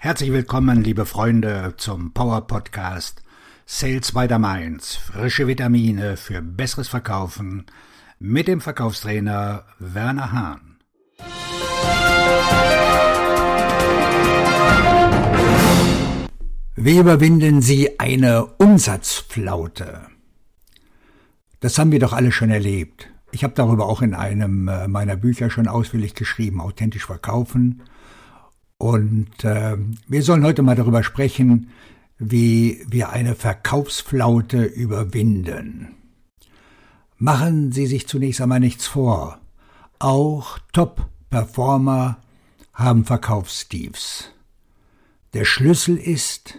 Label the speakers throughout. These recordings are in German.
Speaker 1: Herzlich willkommen, liebe Freunde, zum Power Podcast Sales by the Mainz. Frische Vitamine für besseres Verkaufen mit dem Verkaufstrainer Werner Hahn. Wie überwinden Sie eine Umsatzflaute? Das haben wir doch alle schon erlebt. Ich habe darüber auch in einem äh, meiner Bücher schon ausführlich geschrieben, authentisch verkaufen. Und äh, wir sollen heute mal darüber sprechen, wie wir eine Verkaufsflaute überwinden. Machen Sie sich zunächst einmal nichts vor. Auch Top-Performer haben Verkaufstiefs. Der Schlüssel ist,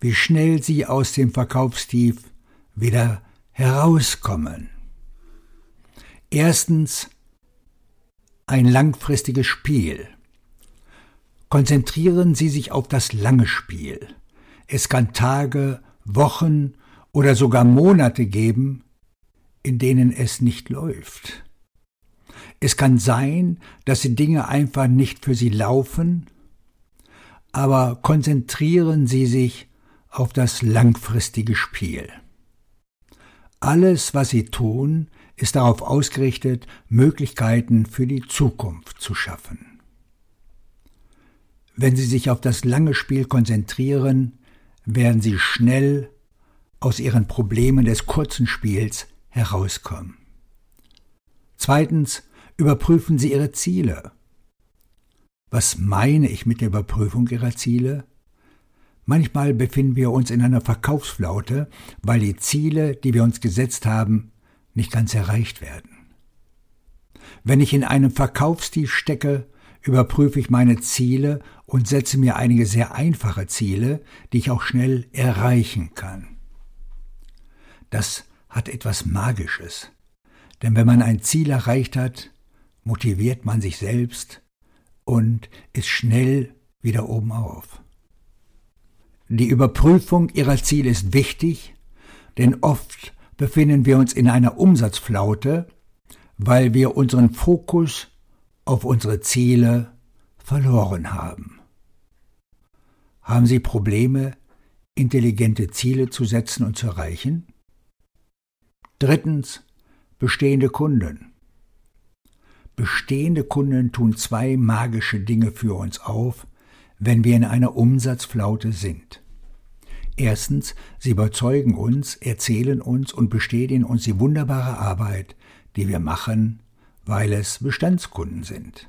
Speaker 1: wie schnell Sie aus dem Verkaufstief wieder herauskommen. Erstens ein langfristiges Spiel. Konzentrieren Sie sich auf das lange Spiel. Es kann Tage, Wochen oder sogar Monate geben, in denen es nicht läuft. Es kann sein, dass die Dinge einfach nicht für Sie laufen, aber konzentrieren Sie sich auf das langfristige Spiel. Alles, was Sie tun, ist darauf ausgerichtet, Möglichkeiten für die Zukunft zu schaffen. Wenn Sie sich auf das lange Spiel konzentrieren, werden Sie schnell aus Ihren Problemen des kurzen Spiels herauskommen. Zweitens, überprüfen Sie Ihre Ziele. Was meine ich mit der Überprüfung Ihrer Ziele? Manchmal befinden wir uns in einer Verkaufsflaute, weil die Ziele, die wir uns gesetzt haben, nicht ganz erreicht werden. Wenn ich in einem Verkaufstief stecke, überprüfe ich meine Ziele und setze mir einige sehr einfache Ziele, die ich auch schnell erreichen kann. Das hat etwas Magisches, denn wenn man ein Ziel erreicht hat, motiviert man sich selbst und ist schnell wieder oben auf. Die Überprüfung ihrer Ziele ist wichtig, denn oft befinden wir uns in einer Umsatzflaute, weil wir unseren Fokus auf unsere Ziele verloren haben. Haben Sie Probleme, intelligente Ziele zu setzen und zu erreichen? Drittens, bestehende Kunden. Bestehende Kunden tun zwei magische Dinge für uns auf, wenn wir in einer Umsatzflaute sind. Erstens, sie überzeugen uns, erzählen uns und bestätigen uns die wunderbare Arbeit, die wir machen, weil es Bestandskunden sind.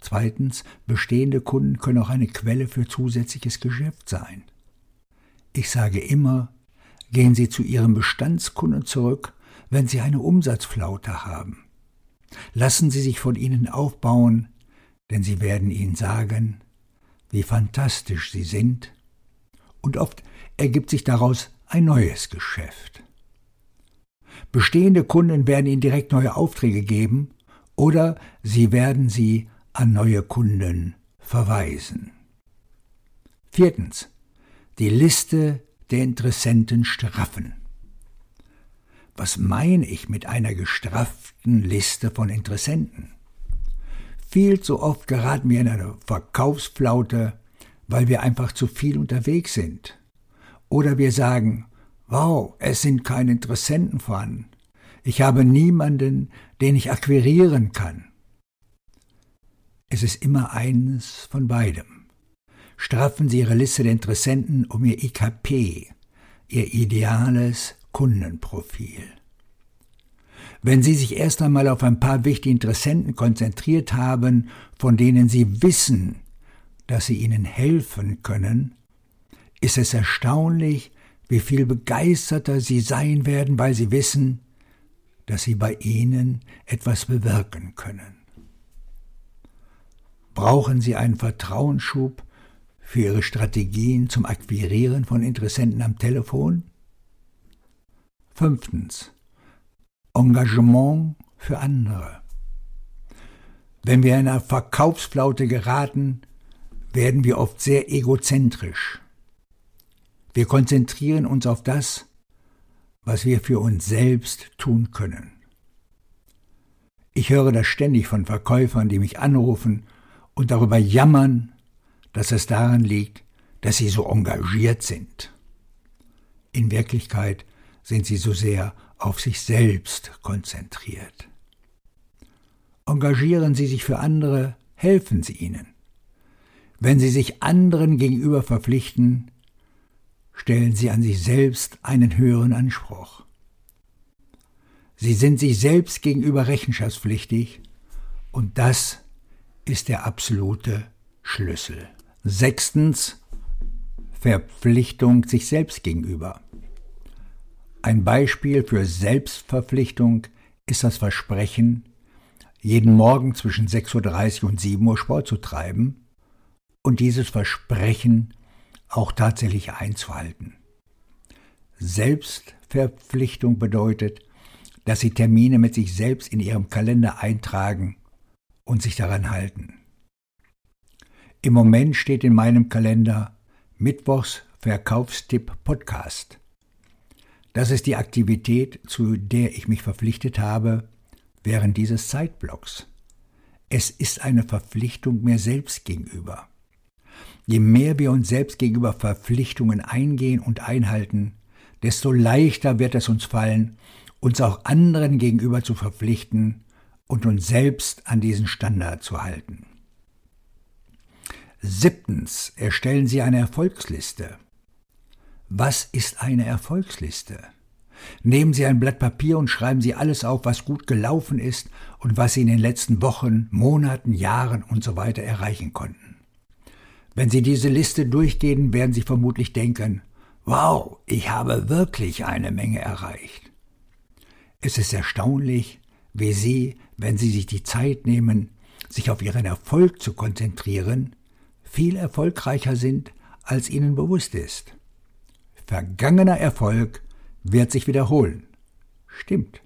Speaker 1: Zweitens, bestehende Kunden können auch eine Quelle für zusätzliches Geschäft sein. Ich sage immer, gehen Sie zu Ihren Bestandskunden zurück, wenn Sie eine Umsatzflaute haben. Lassen Sie sich von ihnen aufbauen, denn sie werden Ihnen sagen, wie fantastisch Sie sind und oft ergibt sich daraus ein neues Geschäft. Bestehende Kunden werden Ihnen direkt neue Aufträge geben oder Sie werden sie an neue Kunden verweisen. Viertens. Die Liste der Interessenten straffen. Was meine ich mit einer gestrafften Liste von Interessenten? Viel zu oft geraten wir in eine Verkaufsflaute, weil wir einfach zu viel unterwegs sind. Oder wir sagen, wow, es sind keine Interessenten vorhanden. Ich habe niemanden, den ich akquirieren kann. Es ist immer eines von beidem. Straffen Sie Ihre Liste der Interessenten um Ihr IKP, Ihr ideales Kundenprofil. Wenn Sie sich erst einmal auf ein paar wichtige Interessenten konzentriert haben, von denen Sie wissen, dass sie ihnen helfen können, ist es erstaunlich, wie viel begeisterter sie sein werden, weil sie wissen, dass sie bei ihnen etwas bewirken können. Brauchen Sie einen Vertrauensschub für Ihre Strategien zum Akquirieren von Interessenten am Telefon? Fünftens. Engagement für andere. Wenn wir in einer Verkaufsflaute geraten, werden wir oft sehr egozentrisch. Wir konzentrieren uns auf das, was wir für uns selbst tun können. Ich höre das ständig von Verkäufern, die mich anrufen und darüber jammern, dass es daran liegt, dass Sie so engagiert sind. In Wirklichkeit sind Sie so sehr auf sich selbst konzentriert. Engagieren Sie sich für andere, helfen Sie ihnen. Wenn Sie sich anderen gegenüber verpflichten, stellen Sie an sich selbst einen höheren Anspruch. Sie sind sich selbst gegenüber rechenschaftspflichtig und das ist der absolute Schlüssel. Sechstens Verpflichtung sich selbst gegenüber. Ein Beispiel für Selbstverpflichtung ist das Versprechen, jeden Morgen zwischen 6.30 Uhr und 7 Uhr Sport zu treiben und dieses Versprechen auch tatsächlich einzuhalten. Selbstverpflichtung bedeutet, dass Sie Termine mit sich selbst in Ihrem Kalender eintragen und sich daran halten. Im Moment steht in meinem Kalender Mittwochs Verkaufstipp Podcast. Das ist die Aktivität, zu der ich mich verpflichtet habe während dieses Zeitblocks. Es ist eine Verpflichtung mir selbst gegenüber. Je mehr wir uns selbst gegenüber Verpflichtungen eingehen und einhalten, desto leichter wird es uns fallen, uns auch anderen gegenüber zu verpflichten und uns selbst an diesen Standard zu halten. Siebtens erstellen Sie eine Erfolgsliste. Was ist eine Erfolgsliste? Nehmen Sie ein Blatt Papier und schreiben Sie alles auf, was gut gelaufen ist und was Sie in den letzten Wochen, Monaten, Jahren und so erreichen konnten. Wenn Sie diese Liste durchgehen, werden Sie vermutlich denken, wow, ich habe wirklich eine Menge erreicht. Es ist erstaunlich, wie Sie, wenn Sie sich die Zeit nehmen, sich auf Ihren Erfolg zu konzentrieren, viel erfolgreicher sind, als Ihnen bewusst ist. Vergangener Erfolg wird sich wiederholen. Stimmt.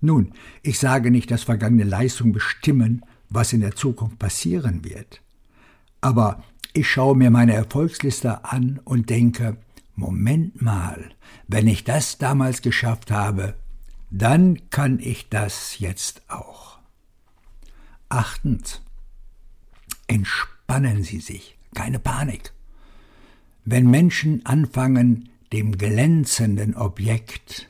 Speaker 1: Nun, ich sage nicht, dass vergangene Leistungen bestimmen, was in der Zukunft passieren wird. Aber ich schaue mir meine Erfolgsliste an und denke, Moment mal, wenn ich das damals geschafft habe, dann kann ich das jetzt auch. Achtens. Entspannen Sie sich, keine Panik. Wenn Menschen anfangen, dem glänzenden Objekt,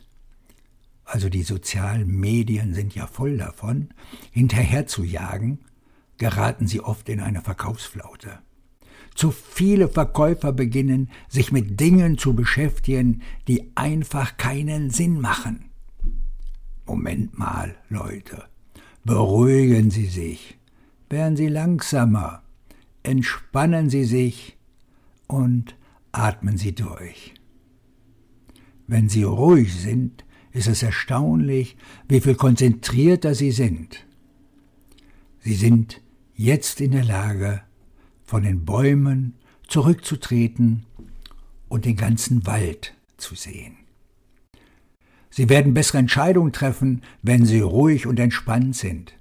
Speaker 1: also die sozialen Medien sind ja voll davon, hinterherzujagen, geraten sie oft in eine Verkaufsflaute. Zu viele Verkäufer beginnen, sich mit Dingen zu beschäftigen, die einfach keinen Sinn machen. Moment mal, Leute, beruhigen Sie sich, werden Sie langsamer, entspannen Sie sich und atmen Sie durch. Wenn sie ruhig sind, ist es erstaunlich, wie viel konzentrierter sie sind. Sie sind jetzt in der Lage, von den Bäumen zurückzutreten und den ganzen Wald zu sehen. Sie werden bessere Entscheidungen treffen, wenn Sie ruhig und entspannt sind.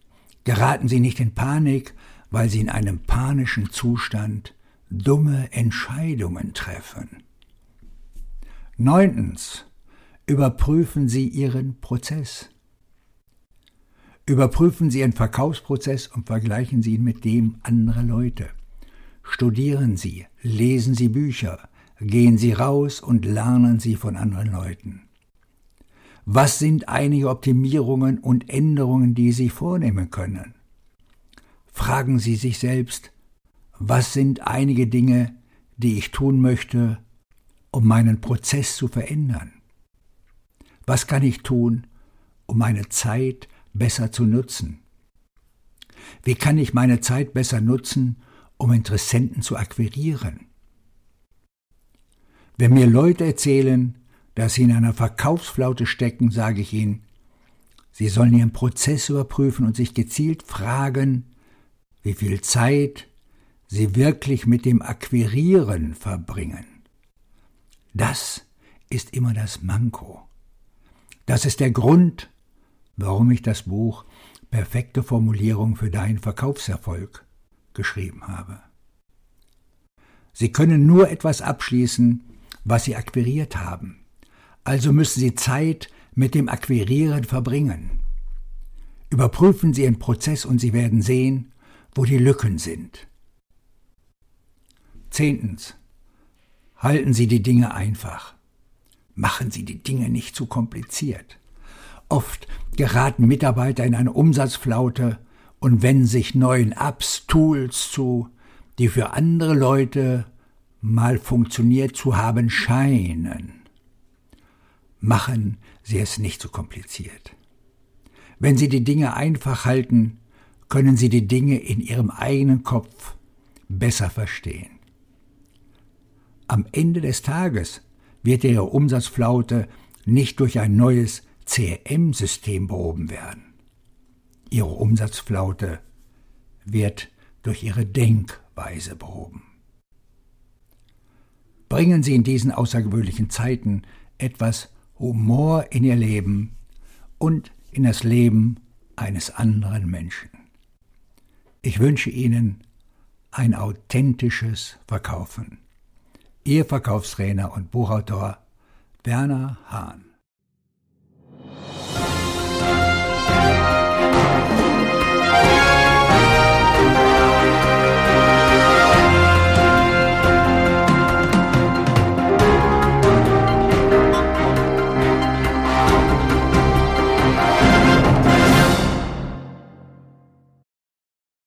Speaker 1: Geraten Sie nicht in Panik, weil Sie in einem panischen Zustand dumme Entscheidungen treffen. Neuntens. Überprüfen Sie Ihren Prozess. Überprüfen Sie Ihren Verkaufsprozess und vergleichen Sie ihn mit dem anderer Leute. Studieren Sie, lesen Sie Bücher, gehen Sie raus und lernen Sie von anderen Leuten. Was sind einige Optimierungen und Änderungen, die Sie vornehmen können? Fragen Sie sich selbst, was sind einige Dinge, die ich tun möchte, um meinen Prozess zu verändern? Was kann ich tun, um meine Zeit besser zu nutzen? Wie kann ich meine Zeit besser nutzen, um Interessenten zu akquirieren? Wenn mir Leute erzählen, dass sie in einer Verkaufsflaute stecken, sage ich ihnen, sie sollen ihren Prozess überprüfen und sich gezielt fragen, wie viel Zeit sie wirklich mit dem Akquirieren verbringen. Das ist immer das Manko. Das ist der Grund, warum ich das Buch Perfekte Formulierung für deinen Verkaufserfolg geschrieben habe. Sie können nur etwas abschließen, was Sie akquiriert haben. Also müssen Sie Zeit mit dem Akquirieren verbringen. Überprüfen Sie Ihren Prozess und Sie werden sehen, wo die Lücken sind. Zehntens. Halten Sie die Dinge einfach. Machen Sie die Dinge nicht zu kompliziert. Oft geraten Mitarbeiter in eine Umsatzflaute und wenden sich neuen Apps, Tools zu, die für andere Leute mal funktioniert zu haben scheinen. Machen Sie es nicht zu kompliziert. Wenn Sie die Dinge einfach halten, können Sie die Dinge in Ihrem eigenen Kopf besser verstehen. Am Ende des Tages wird Ihre Umsatzflaute nicht durch ein neues CRM-System behoben werden. Ihre Umsatzflaute wird durch Ihre Denkweise behoben. Bringen Sie in diesen außergewöhnlichen Zeiten etwas Humor in Ihr Leben und in das Leben eines anderen Menschen. Ich wünsche Ihnen ein authentisches Verkaufen. Ihr Verkaufstrainer und Buchautor Werner Hahn.